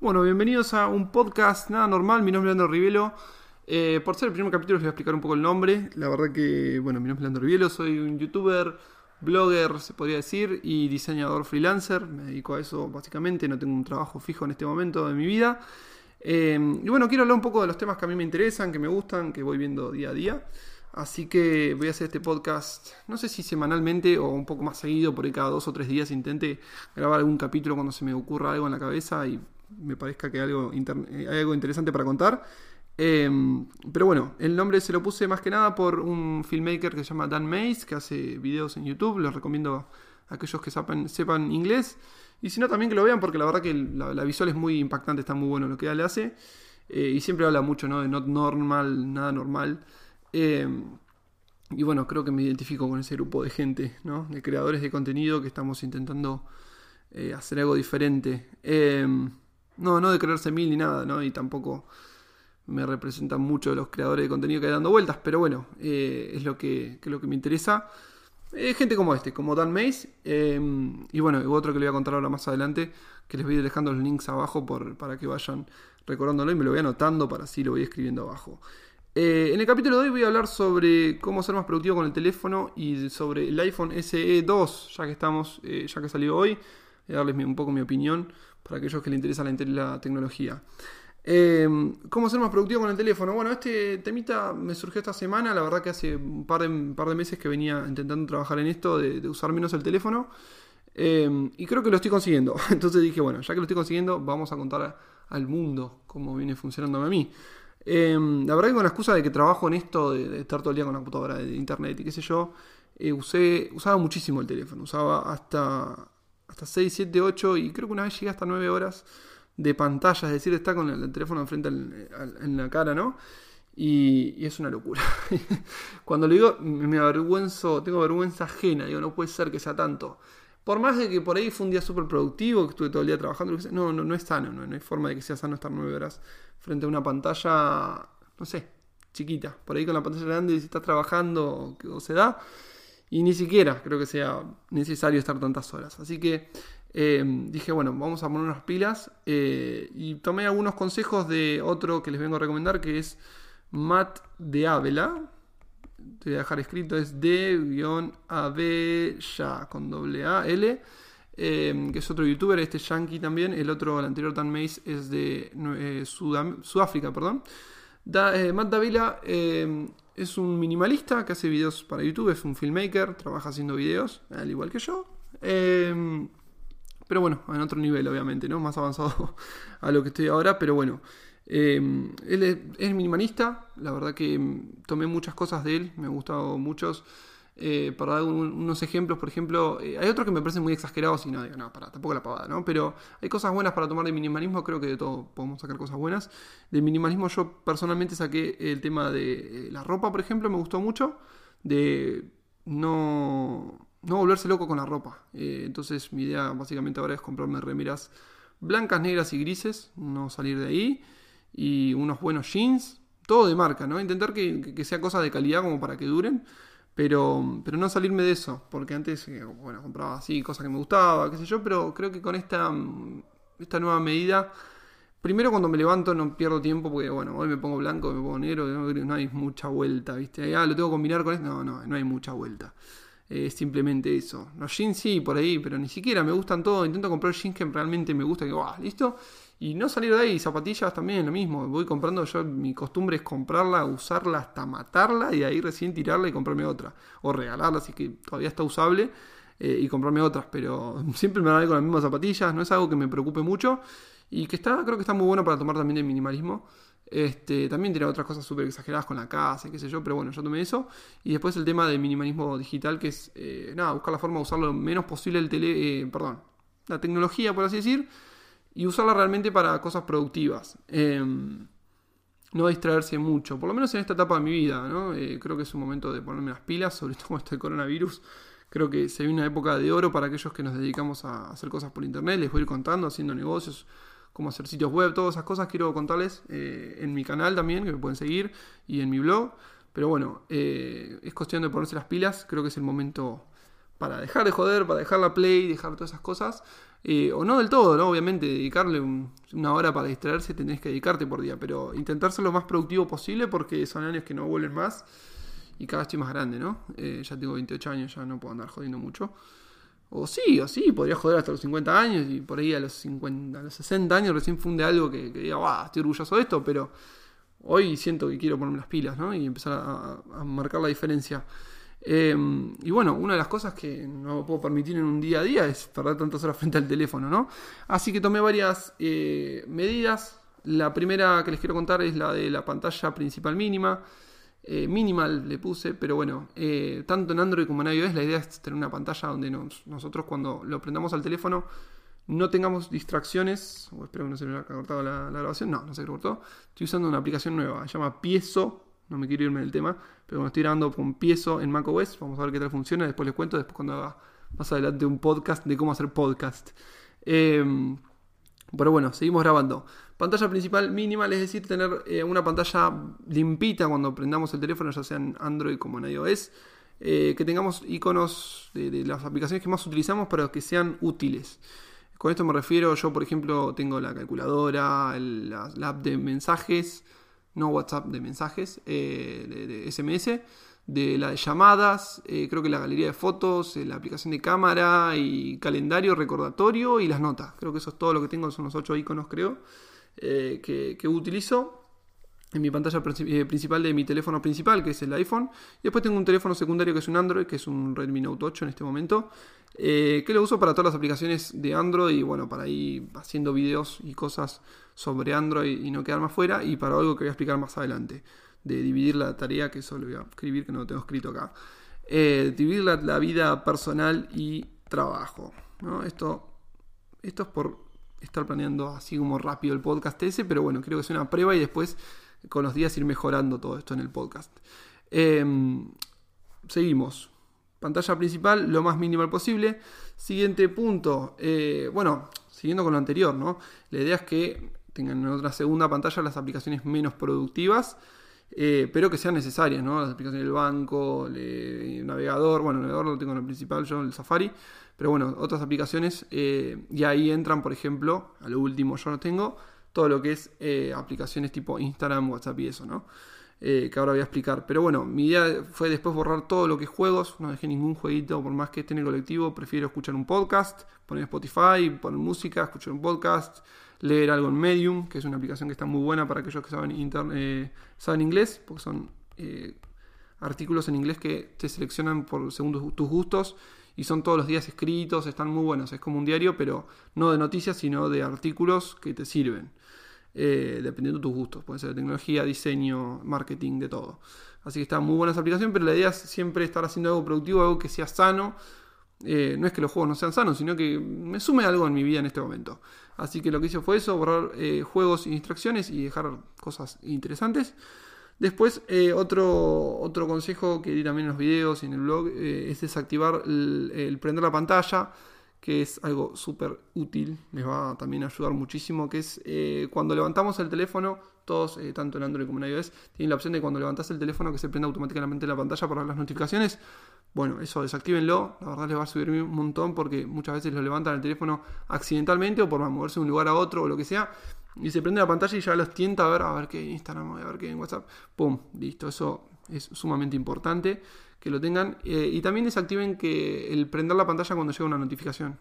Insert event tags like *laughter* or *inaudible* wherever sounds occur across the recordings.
Bueno, bienvenidos a un podcast nada normal. Mi nombre es Leandro Rivelo. Eh, por ser el primer capítulo les voy a explicar un poco el nombre. La verdad que, bueno, mi nombre es Leandro Rivelo, soy un youtuber, blogger, se podría decir, y diseñador freelancer. Me dedico a eso básicamente, no tengo un trabajo fijo en este momento de mi vida. Eh, y bueno, quiero hablar un poco de los temas que a mí me interesan, que me gustan, que voy viendo día a día. Así que voy a hacer este podcast, no sé si semanalmente o un poco más seguido, por ahí cada dos o tres días intente grabar algún capítulo cuando se me ocurra algo en la cabeza y me parezca que hay algo, eh, hay algo interesante para contar. Em, pero bueno, el nombre se lo puse más que nada por un filmmaker que se llama Dan Mays, que hace videos en YouTube. Les recomiendo a aquellos que sepan, sepan inglés. Y si no, también que lo vean, porque la verdad que la, visual es muy impactante, está muy bueno lo que él hace. Eh, y siempre habla mucho ¿no? de not normal, nada normal. Em, y bueno, creo que me identifico con ese grupo de gente, ¿no? de creadores de contenido que estamos intentando eh, hacer algo diferente. Em, no, no de creerse mil ni nada, ¿no? Y tampoco me representan mucho los creadores de contenido que hay dando vueltas, pero bueno, eh, es lo que, lo que me interesa. Eh, gente como este, como Dan Mays, em, y bueno, otro que le voy a contar ahora más adelante, que les voy a ir dejando los links abajo por, para que vayan recordándolo y me lo voy anotando para así lo voy escribiendo abajo. Eh, en el capítulo de hoy voy a hablar sobre cómo ser más productivo con el teléfono y sobre el iPhone SE 2, ya que estamos, ya que salió hoy, voy a darles un poco mi opinión para aquellos que les interesa la, tecnología. Em, ¿Cómo ser más productivo con el teléfono? Bueno, este temita me surgió esta semana, la verdad que hace un par de, meses que venía intentando trabajar en esto, de, usar menos el teléfono, em, y creo que lo estoy consiguiendo. *laughs* Entonces dije, bueno, ya que lo estoy consiguiendo, vamos a contar al mundo cómo viene funcionando a mí. Em, la verdad que con la excusa de que trabajo en esto, de, estar todo el día con la computadora, de internet y qué sé yo, eh, usaba muchísimo el teléfono, usaba hasta hasta 6, 7, 8 y creo que una vez llegué hasta 9 horas de pantalla, es decir, está con el, teléfono enfrente en la cara, ¿no? Y, es una locura. *laughs* Cuando lo digo, me avergüenzo, tengo vergüenza ajena, digo, no puede ser que sea tanto. Por más de que por ahí fue un día súper productivo, que estuve todo el día trabajando, no, no, no es sano, no, hay forma de que sea sano estar 9 horas frente a una pantalla, no sé, chiquita. Por ahí con la pantalla grande, si estás trabajando o se da, y ni siquiera creo que sea necesario estar tantas horas. Así que eh, dije, bueno, vamos a poner unas pilas. Eh, y tomé algunos consejos de otro que les vengo a recomendar, que es Matt de Ávila. Te voy a dejar escrito, es d ya con doble A, L. Eh, que es otro youtuber, este yankee también. El otro, el anterior Dan Mace, es de Sudáfrica, perdón. Matt Davila es un minimalista que hace videos para YouTube, es un filmmaker, trabaja haciendo videos, al igual que yo. Em, pero bueno, en otro nivel, obviamente, ¿no? Más avanzado *laughs* a lo que estoy ahora, pero bueno. Em, él es, minimalista, la verdad que tomé muchas cosas de él, me han gustado muchos. Eh, para dar unos ejemplos, por ejemplo, eh, hay otros que me parecen muy exagerados y no digo, no, para, tampoco la pavada, ¿no? Pero hay cosas buenas para tomar de minimalismo, creo que de todo podemos sacar cosas buenas. De minimalismo yo personalmente saqué el tema de eh, la ropa, por ejemplo, me gustó mucho, de no, volverse loco con la ropa. entonces mi idea básicamente ahora es comprarme remeras blancas, negras y grises, no salir de ahí, y unos buenos jeans, todo de marca, ¿no? Intentar que, que sea cosas de calidad como para que duren. Pero, pero no salirme de eso, porque antes, eh, bueno, compraba así cosas que me gustaba, qué sé yo, pero creo que con esta, esta nueva medida, primero cuando me levanto no pierdo tiempo, porque bueno, hoy me pongo blanco, me pongo negro, no, hay mucha vuelta, ¿viste? Ah, lo tengo que combinar con esto, no, no, no hay mucha vuelta. Es simplemente eso. Los jeans sí, por ahí, pero ni siquiera me gustan todos. Intento comprar jeans que realmente me gustan, que, va, listo. Y no salir de ahí, zapatillas también, lo mismo. Voy comprando, yo mi costumbre es comprarla, usarla hasta matarla y ahí recién tirarla y comprarme otra. O regalarla, así que todavía está usable eh, y comprarme otras. Pero *laughs* siempre me van a ir con las mismas zapatillas, no es algo que me preocupe mucho. Y que está, creo que está muy bueno para tomar también el minimalismo. Este, también tiene otras cosas súper exageradas con la casa, qué sé yo, pero bueno, yo tomé eso. Y después el tema del minimalismo digital, que es, eh, nada, buscar la forma de usar lo menos posible el tele, eh, perdón, la tecnología, por así decir y usarla realmente para cosas productivas. Em, no distraerse mucho, por lo menos en esta etapa de mi vida, ¿no? Eh, creo que es un momento de ponerme las pilas, *laughs* sobre todo con este coronavirus. Creo que se viene una época de oro para aquellos que nos dedicamos a hacer cosas por internet. Les voy a ir contando, haciendo negocios, cómo hacer sitios web, todas esas cosas quiero contarles eh, en mi canal también, que me pueden seguir, y en mi blog. Pero bueno, eh, es cuestión de ponerse las pilas, creo que es el momento para dejar de joder, para dejar la play, dejar todas esas cosas. Eh, o no del todo, ¿no? Obviamente, dedicarle una hora para distraerse, tenés que dedicarte por día, pero intentar ser lo más productivo posible porque son años que no vuelven más y cada vez estoy más grande, ¿no? Ya tengo 28 años, ya no puedo andar jodiendo mucho. O sí, o sí, podría joder hasta los 50 años y por ahí a los 50, a los 60 años recién funde algo que, diga, wow, estoy orgulloso de esto, pero hoy siento que quiero ponerme las pilas, ¿no? Y empezar a, marcar la diferencia. Em, y bueno, una de las cosas que no puedo permitir en un día a día es perder tantas horas frente al teléfono, ¿no? Así que tomé varias eh, medidas. La primera que les quiero contar es la de la pantalla principal mínima. Eh, minimal le puse, pero bueno, eh, tanto en Android como en iOS la idea es tener una pantalla donde nosotros cuando lo prendamos al teléfono no tengamos distracciones. Espero que no se me haya cortado la, grabación. No, no se cortó. Estoy usando una aplicación nueva, se llama Piezo. No me quiero irme del tema, pero bueno, estoy grabando con Piezo en macOS. Vamos a ver qué tal funciona. Después les cuento, después cuando haga más adelante un podcast de cómo hacer podcast. Em, pero bueno, seguimos grabando. Pantalla principal mínima, es decir, tener eh, una pantalla limpita cuando prendamos el teléfono, ya sea en Android como en iOS. Eh, que tengamos iconos de, las aplicaciones que más utilizamos para que sean útiles. Con esto me refiero, yo por ejemplo tengo la calculadora, la, app de mensajes, no WhatsApp de mensajes, eh, de, SMS, de la de llamadas, creo que la galería de fotos, la aplicación de cámara y calendario, recordatorio y las notas. Creo que eso es todo lo que tengo, son los ocho iconos creo. Eh, que, utilizo en mi pantalla eh, principal de mi teléfono principal, que es el iPhone. Y después tengo un teléfono secundario que es un Android, que es un Redmi Note 8 en este momento, eh, que lo uso para todas las aplicaciones de Android y bueno, para ir haciendo videos y cosas sobre Android y no quedarme afuera, y para algo que voy a explicar más adelante, de dividir la tarea, que eso lo voy a escribir, que no lo tengo escrito acá. dividir la, vida personal y trabajo. Esto, esto es por estar planeando así como rápido el podcast ese, pero bueno, creo que es una prueba y después con los días ir mejorando todo esto en el podcast. Em, seguimos. Pantalla principal, lo más minimal posible. Siguiente punto. Eh, bueno, siguiendo con lo anterior, ¿no? La idea es que tengan en otra segunda pantalla las aplicaciones menos productivas, eh, pero que sean necesarias, ¿no? Las aplicaciones del banco, el navegador, bueno, el navegador lo tengo en el principal, yo, el Safari, pero bueno, otras aplicaciones, eh, y ahí entran, por ejemplo, a lo último yo no tengo, todo lo que es eh, aplicaciones tipo Instagram, WhatsApp y eso, ¿no? Que ahora voy a explicar. Pero bueno, mi idea fue después borrar todo lo que es juegos, no dejé ningún jueguito, por más que esté en el colectivo, prefiero escuchar un podcast, poner Spotify, poner música, escuchar un podcast, leer algo en Medium, que es una aplicación que está muy buena para aquellos que saben, saben inglés, porque son artículos en inglés que te seleccionan por según tus gustos y son todos los días escritos, están muy buenos, es como un diario, pero no de noticias, sino de artículos que te sirven, eh, dependiendo de tus gustos, puede ser de tecnología, diseño, marketing, de todo. Así que está muy buena esa aplicación, pero la idea es siempre estar haciendo algo productivo, algo que sea sano. Eh, no es que los juegos no sean sanos, sino que me sume algo en mi vida en este momento. Así que lo que hice fue eso, borrar eh, juegos y distracciones y dejar cosas interesantes. Después, eh, otro, otro consejo que di también en los videos y en el blog eh, es desactivar el, prender la pantalla, que es algo súper útil, les va a también ayudar muchísimo, que es eh, cuando levantamos el teléfono, todos, tanto en Android como en iOS, tienen la opción de cuando levantas el teléfono que se prenda automáticamente la pantalla para las notificaciones. Bueno, eso desactívenlo, la verdad les va a subir un montón porque muchas veces lo levantan el teléfono accidentalmente o por moverse de un lugar a otro o lo que sea y se prende la pantalla y ya los tienta a ver, a ver qué en Instagram, a ver qué en WhatsApp. ¡Pum! Listo, eso es sumamente importante que lo tengan. Eh, y también desactiven que el prender la pantalla cuando llega una notificación.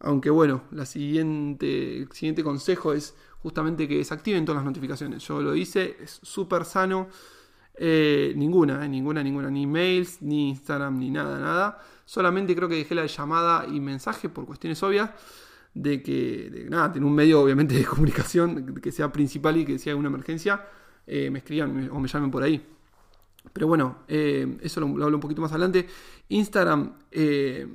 Aunque bueno, la siguiente, el siguiente consejo es justamente que desactiven todas las notificaciones. Yo lo hice, es súper sano. Eh, ninguna, eh, ninguna, ninguna, ni mails, ni Instagram, ni nada, nada. Solamente creo que dejé la llamada y mensaje por cuestiones obvias de que, nada, tener un medio obviamente de comunicación que sea principal y que sea una emergencia, me escriban o me llamen por ahí. Pero bueno, eh, eso lo, hablo un poquito más adelante. Instagram, eh,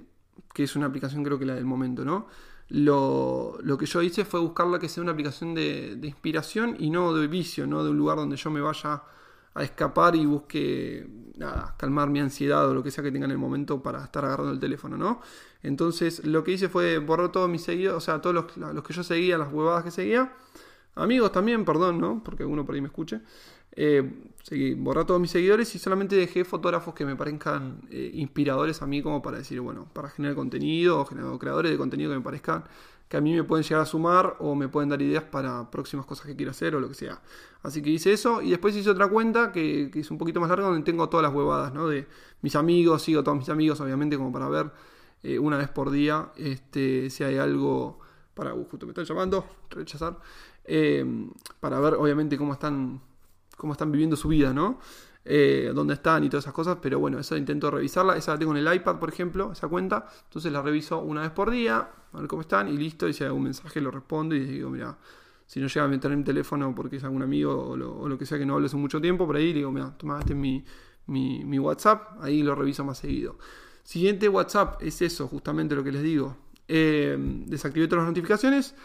que es una aplicación creo que la del momento, ¿no? Lo, que yo hice fue buscarla que sea una aplicación de, de inspiración y no de vicio, no de un lugar donde yo me vaya a escapar y busque nada, calmar mi ansiedad o lo que sea que tenga en el momento para estar agarrando el teléfono, ¿no? Entonces lo que hice fue borrar todos mis seguidos, o sea, todos los, que yo seguía, las huevadas que seguía, Amigos también, perdón, ¿no? Porque alguno por ahí me escuche. Eh, seguí, borré todos mis seguidores y solamente dejé fotógrafos que me parezcan eh, inspiradores a mí como para decir, bueno, para generar contenido o creadores de contenido que me parezcan que a mí me pueden llegar a sumar o me pueden dar ideas para próximas cosas que quiera hacer o lo que sea. Así que hice eso y después hice otra cuenta que, es un poquito más larga donde tengo todas las huevadas. De mis amigos, sigo a todos mis amigos, obviamente, como para ver eh, una vez por día este, si hay algo para... Uh, justo me están llamando, rechazar. Eh, para ver, obviamente, cómo están, cómo están viviendo su vida, ¿no? eh, dónde están y todas esas cosas, pero bueno, eso intento revisarla, esa la tengo en el iPad, por ejemplo, esa cuenta, entonces la reviso una vez por día, a ver cómo están y listo, y si hay algún mensaje lo respondo y digo, mira, si no llega a meter en mi teléfono porque es algún amigo o lo, que sea que no hable hace mucho tiempo, por ahí digo, mira, toma, este mi, mi, WhatsApp, ahí lo reviso más seguido. Siguiente WhatsApp es eso, justamente lo que les digo. Eh, desactivé todas las notificaciones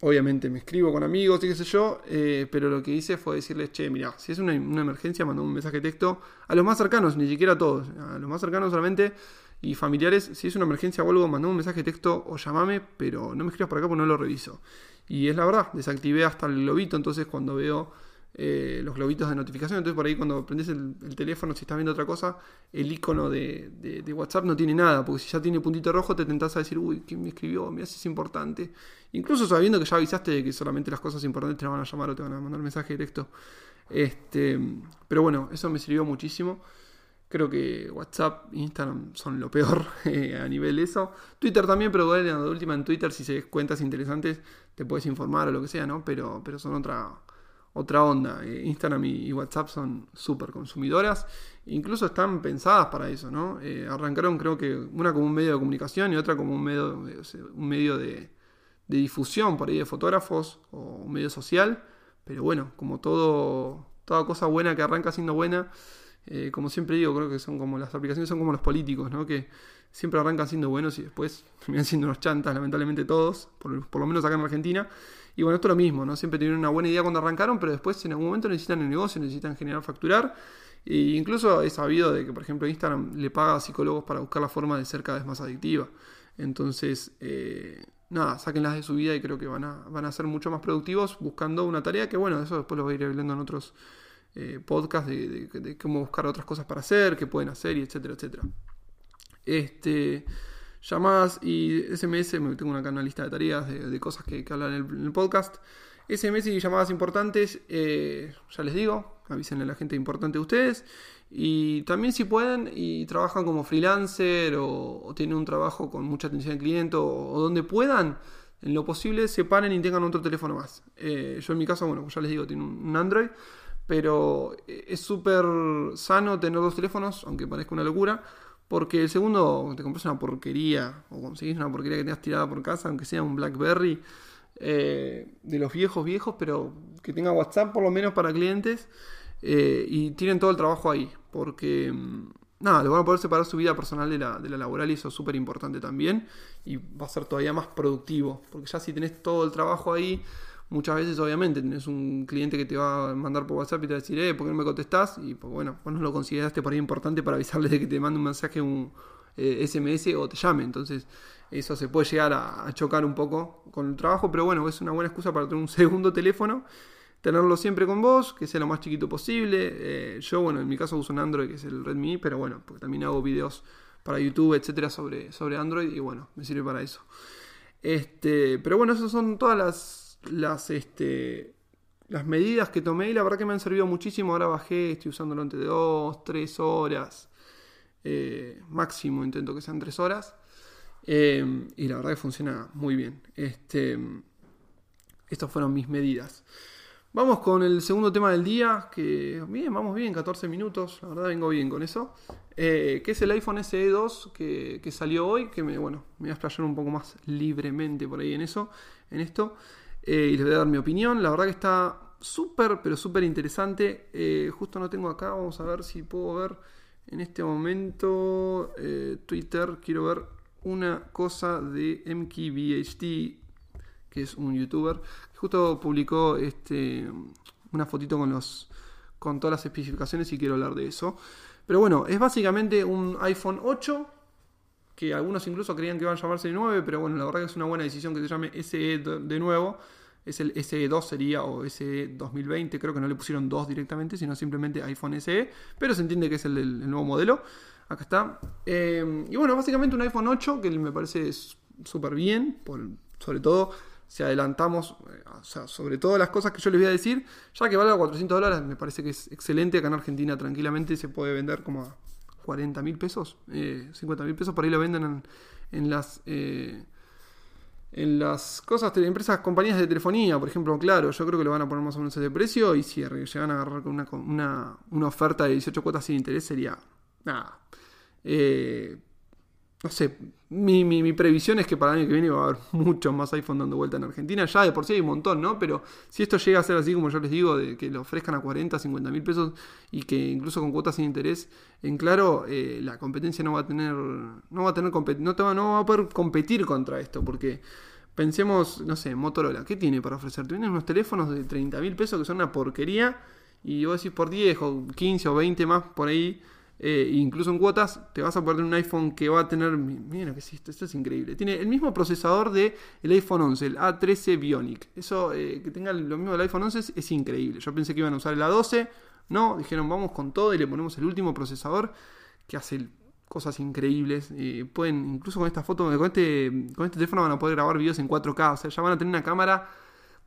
Obviamente me escribo con amigos y qué sé yo, eh, pero lo que hice fue decirles, che, mira, si es una, emergencia, mando un mensaje de texto a los más cercanos, ni siquiera a todos, a los más cercanos solamente y familiares, si es una emergencia o algo, mandame un mensaje de texto o llamame, pero no me escribas por acá porque no lo reviso. Y es la verdad, desactivé hasta el globito, entonces cuando veo eh, los globitos de notificación. Entonces por ahí cuando prendes el, teléfono, si estás viendo otra cosa, el icono de, WhatsApp no tiene nada, porque si ya tiene puntito rojo te tentás a decir, uy, ¿quién me escribió? Mira si es importante. Incluso sabiendo que ya avisaste de que solamente las cosas importantes te van a llamar o te van a mandar mensaje directo. Este, pero bueno, eso me sirvió muchísimo. Creo que WhatsApp e Instagram son lo peor *laughs* eh, a nivel eso. Twitter también, pero de última en Twitter, si se cuentas interesantes, te puedes informar o lo que sea, ¿no? Pero, pero son otra, otra onda. Eh, Instagram y, WhatsApp son súper consumidoras, incluso están pensadas para eso, ¿no? Eh, arrancaron creo que una como un medio de comunicación y otra como un medio, un medio de, difusión por ahí de fotógrafos o un medio social, pero bueno, como todo, toda cosa buena que arranca siendo buena, eh, como siempre digo, creo que son como las aplicaciones son como los políticos, ¿no? Que siempre arrancan siendo buenos y después *laughs* terminan siendo unos chantas, lamentablemente todos, por, por lo menos acá en Argentina. Y bueno, esto es lo mismo, ¿no? Siempre tienen una buena idea cuando arrancaron, pero después en algún momento necesitan el negocio, necesitan generar facturar. E incluso he sabido de que, por ejemplo, Instagram le paga a psicólogos para buscar la forma de ser cada vez más adictiva. Entonces, eh, nada, sáquenlas de su vida y creo que van a, van a ser mucho más productivos buscando una tarea que, bueno, eso después lo voy a ir hablando en otros eh, podcasts de, cómo buscar otras cosas para hacer, qué pueden hacer y etcétera, etcétera. Este llamadas y SMS, tengo una, una lista de tareas de, cosas que, que hablan en el, podcast. SMS y llamadas importantes, eh, ya les digo, avísenle a la gente importante de ustedes. Y también si pueden y trabajan como freelancer o, tienen un trabajo con mucha atención al cliente o, donde puedan, en lo posible separen y tengan otro teléfono más. Eh, yo en mi caso, bueno, ya les digo, tengo un Android, pero es súper sano tener dos teléfonos, aunque parezca una locura porque el segundo, te compras una porquería, o conseguís una porquería que tengas tirada por casa, aunque sea un Blackberry, eh, de los viejos viejos, pero que tenga WhatsApp por lo menos para clientes, eh, y tienen todo el trabajo ahí, porque mm, nada, le van a poder separar su vida personal de la, de la laboral y eso es súper importante también, y va a ser todavía más productivo, porque ya si tenés todo el trabajo ahí, Muchas veces, obviamente, tenés un cliente que te va a mandar por WhatsApp y te va a decir, eh, ¿por qué no me contestás? Y pues bueno, vos no lo consideraste por ahí importante para avisarle de que te mande un mensaje, un SMS eh, o te llame. Entonces, eso se puede llegar a, chocar un poco con el trabajo, pero bueno, es una buena excusa para tener un *laughs* segundo teléfono, tenerlo siempre con vos, que sea lo más chiquito posible. Eh, yo, bueno, en mi caso uso un Android, que es el Redmi, pero bueno, porque también hago videos para YouTube, etcétera, sobre, sobre Android, y bueno, me sirve para eso. Este, pero bueno, esas son todas las las, este, las medidas que tomé y la verdad que me han servido muchísimo. Ahora bajé, estoy usándolo entre 2, 3 horas. Eh, máximo intento que sean 3 horas. Eh, y la verdad que funciona muy bien. Este, estas fueron mis medidas. Vamos con el segundo tema del día, que bien, vamos bien, 14 minutos, la verdad vengo bien con eso, eh, que es el iPhone SE 2 que, que, salió hoy, que me, bueno, me voy a explayar un poco más libremente por ahí en eso, en esto. Eh, y les voy a dar mi opinión. La verdad que está súper, pero súper interesante. Eh, justo no tengo acá, vamos a ver si puedo ver en este momento eh, Twitter. Quiero ver una cosa de MKBHD, que es un youtuber, justo publicó este, una fotito con, los, con todas las especificaciones y quiero hablar de eso. Pero bueno, es básicamente un iPhone 8 que algunos incluso creían que iban a llamarse el 9, pero bueno, la verdad que es una buena decisión que se llame SE de nuevo, es el SE2 sería o SE 2020, creo que no le pusieron 2 directamente, sino simplemente iPhone SE, pero se entiende que es el, nuevo modelo. Acá está. Eh, y bueno, básicamente un iPhone 8 que me parece súper bien, sobre todo si adelantamos, eh, o sea, sobre todo las cosas que yo les voy a decir, ya que valga 400 dólares, me parece que es excelente. Acá en Argentina tranquilamente se puede vender como a 40 mil pesos, eh, 50 mil pesos, por ahí lo venden en, las... Eh, en las cosas, empresas, compañías de telefonía, por ejemplo, claro, yo creo que lo van a poner más o menos ese precio y si llegan a agarrar con una, una, oferta de 18 cuotas sin interés sería nada. Eh, no sé, mi, mi, previsión es que para el año que viene va a haber *laughs* muchos más iPhone dando vuelta en Argentina. Ya de por sí hay un montón, ¿no? Pero si esto llega a ser así como yo les digo, de que lo ofrezcan a 40, 50 mil pesos y que incluso con cuotas sin interés, en claro, eh, la competencia no va a tener, no va a tener, no, te va, no va a poder competir contra esto, porque pensemos, no sé, Motorola, ¿qué tiene para ofrecer? Tienes unos teléfonos de 30 mil pesos que son una porquería y vos decís por 10 o 15 o 20 más por ahí eh, incluso en cuotas, te vas a poner un iPhone que va a tener. Mira que esto, esto es increíble. Tiene el mismo procesador del el iPhone 11, el A13 Bionic. Eso, eh, que tenga lo mismo del iPhone 11 es, increíble. Yo pensé que iban a usar el A12. No, dijeron vamos con todo y le ponemos el último procesador que hace cosas increíbles. Eh, pueden, incluso con esta foto, con este, con este teléfono van a poder grabar videos en 4K. O sea, ya van a tener una cámara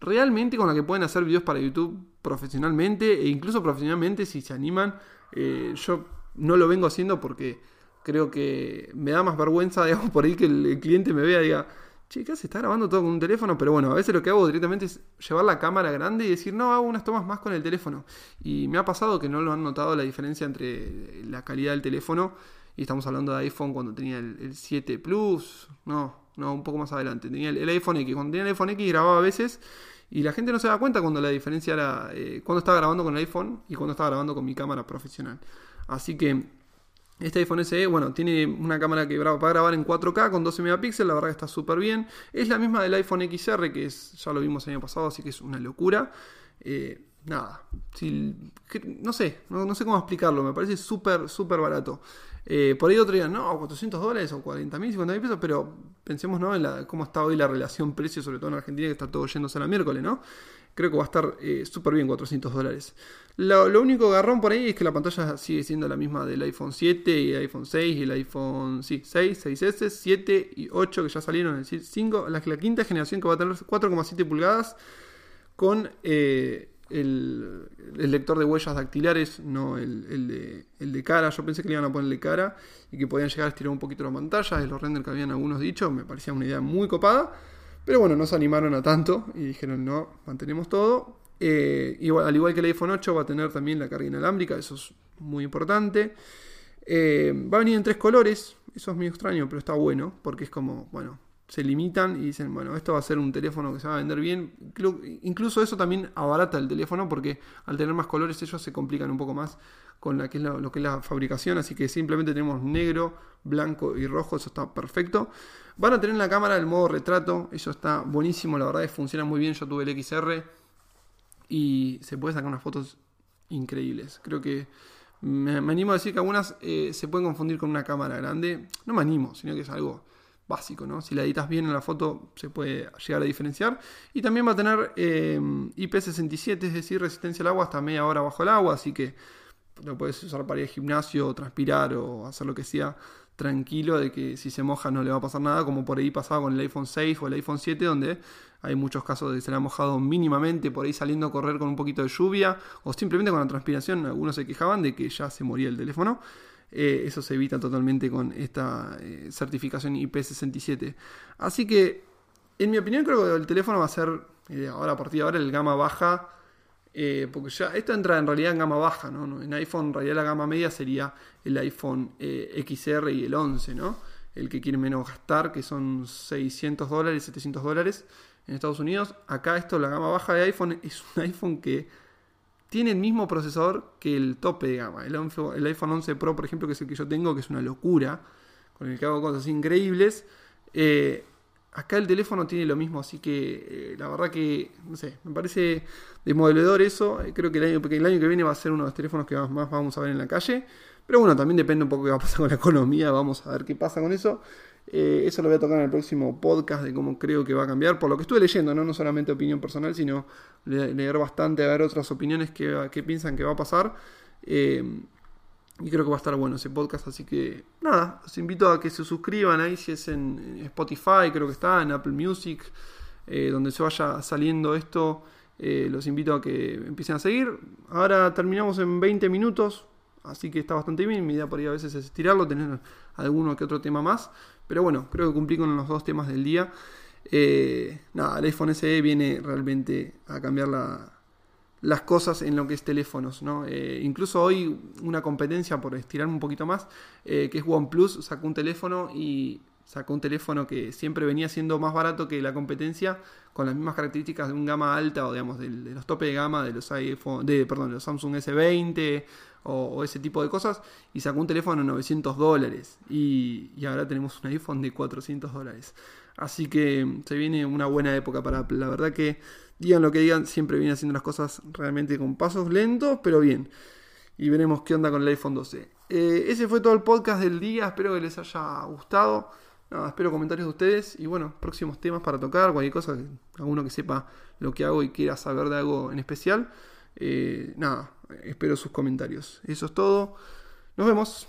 realmente con la que pueden hacer videos para YouTube profesionalmente e incluso profesionalmente si se animan. yo no lo vengo haciendo porque creo que me da más vergüenza, *laughs* digamos, por ahí que el, cliente me vea y diga, che, ¿qué Se está grabando todo con un teléfono, pero bueno, a veces lo que hago directamente es llevar la cámara grande y decir, no, hago unas tomas más con el teléfono. Y me ha pasado que no lo han notado la diferencia entre la calidad del teléfono, y estamos hablando de iPhone cuando tenía el, 7 Plus, no, no, un poco más adelante, tenía el, iPhone X, cuando tenía el iPhone X grababa a veces. Y la gente no se da cuenta cuando la diferencia era eh, cuando estaba grabando con el iPhone y cuando estaba grabando con mi cámara profesional. Así que este iPhone SE, bueno, tiene una cámara que va a grabar en 4K con 12 megapíxeles, la verdad que está súper bien. Es la misma del iPhone XR, que es, ya lo vimos el año pasado, así que es una locura. Eh, nada, no sé, no, sé cómo explicarlo, me parece súper, súper barato. Eh, por ahí otro día, no, 400 dólares o 40 mil, 50 mil pesos, pero pensemos ¿no? en cómo está hoy la relación precio, sobre todo en Argentina, que está todo yéndose a la miércoles, ¿no? Creo que va a estar eh, súper bien 400 dólares. Lo, único garrón por ahí es que la pantalla sigue siendo la misma del iPhone 7 y el iPhone 6 y el iPhone sí, 6, 6S, 7 y 8 que ya salieron, es decir, 5, la, quinta generación que va a tener 4,7 pulgadas con eh, el, lector de huellas dactilares, no el, de, cara. Yo pensé que le iban a poner de cara y que podían llegar a estirar un poquito la pantalla, de los renders que habían algunos dicho, me parecía una idea muy copada. Pero bueno, no se animaron a tanto y dijeron no, mantenemos todo. Eh, al igual que el iPhone 8 va a tener también la carga inalámbrica, eso es muy importante. Eh, va a venir en tres colores, eso es muy extraño, pero está bueno, porque es como, bueno, se limitan y dicen, bueno, esto va a ser un teléfono que se va a vender bien. Incluso eso también abarata el teléfono porque al tener más colores ellos se complican un poco más con la que es lo que es la fabricación, así que simplemente tenemos negro, blanco y rojo, eso está perfecto. Van a tener la cámara el modo retrato, eso está buenísimo, la verdad es que funciona muy bien, yo tuve el XR y se puede sacar unas fotos increíbles. Creo que me, animo a decir que algunas eh, se pueden confundir con una cámara grande, no me animo, sino que es algo básico, ¿no? Si la editas bien en la foto se puede llegar a diferenciar. Y también va a tener eh, IP67, es decir, resistencia al agua hasta media hora bajo el agua, así que lo puedes usar para ir al gimnasio, transpirar o hacer lo que sea tranquilo de que si se moja no le va a pasar nada, como por ahí pasaba con el iPhone 6 o el iPhone 7, donde hay muchos casos de que se le ha mojado mínimamente por ahí saliendo a correr con un poquito de lluvia o simplemente con la transpiración. Algunos se quejaban de que ya se moría el teléfono. Eh, eso se evita totalmente con esta eh, certificación IP67. Así que, en mi opinión, creo que el teléfono va a ser, eh, ahora a partir de ahora, el gama baja porque ya esto entra en realidad en gama baja, ¿no? En iPhone en realidad la gama media sería el iPhone XR y el 11, ¿no? El que quiere menos gastar, que son 600 dólares, 700 dólares en Estados Unidos. Acá esto, la gama baja de iPhone, es un *laughs* iPhone que tiene el mismo procesador que el tope de gama. El, el iPhone 11 Pro, por ejemplo, que es el que yo tengo, que es una locura, con el que hago cosas increíbles. Eh, Acá el teléfono tiene lo mismo, así que eh, la verdad que, no sé, me parece desmodelador eso. Eh, creo que el, año, el año que viene va a ser uno de los teléfonos que más vamos a ver en la calle. Pero bueno, también depende un poco qué va a pasar con la economía, vamos a ver qué pasa con eso. Eh, eso lo voy a tocar en el próximo podcast de cómo creo que va a cambiar, por lo que estuve leyendo, no, no solamente opinión personal, sino leer bastante, a ver otras opiniones que, que piensan que va a pasar. Eh, y creo que va a estar bueno ese podcast, así que nada, os invito a que se suscriban ahí si es en Spotify, creo que está, en Apple Music, eh, donde se vaya saliendo esto. Los invito a que empiecen a seguir. Ahora terminamos en 20 minutos, así que está bastante bien. Mi idea por ahí a veces es estirarlo, tener alguno que otro tema más. Pero bueno, creo que cumplí con los dos temas del día. Eh, nada, el iPhone SE viene realmente a cambiar la, las cosas en lo que es teléfonos. ¿no? Eh, incluso hoy una competencia, por estirarme un poquito más, eh, que es OnePlus, sacó un teléfono y sacó un teléfono que siempre venía siendo más barato que la competencia, con las mismas características de un gama alta o digamos de, los tope de gama de los iPhone, de, perdón, los Samsung S20 o, ese tipo de cosas, y sacó un teléfono de 900 dólares y, ahora tenemos un iPhone de 400 dólares. Así que se viene una buena época para Apple. La verdad que digan lo que digan, siempre viene haciendo las cosas realmente con pasos lentos, pero bien. Y veremos qué onda con el iPhone 12. Eh, ese fue todo el podcast del día. Espero que les haya gustado. Espero comentarios de ustedes. Y bueno, próximos temas para tocar. Cualquier cosa, alguno que sepa lo que hago y quiera saber de algo en especial. Eh, nada, espero sus comentarios. Eso es todo. Nos vemos.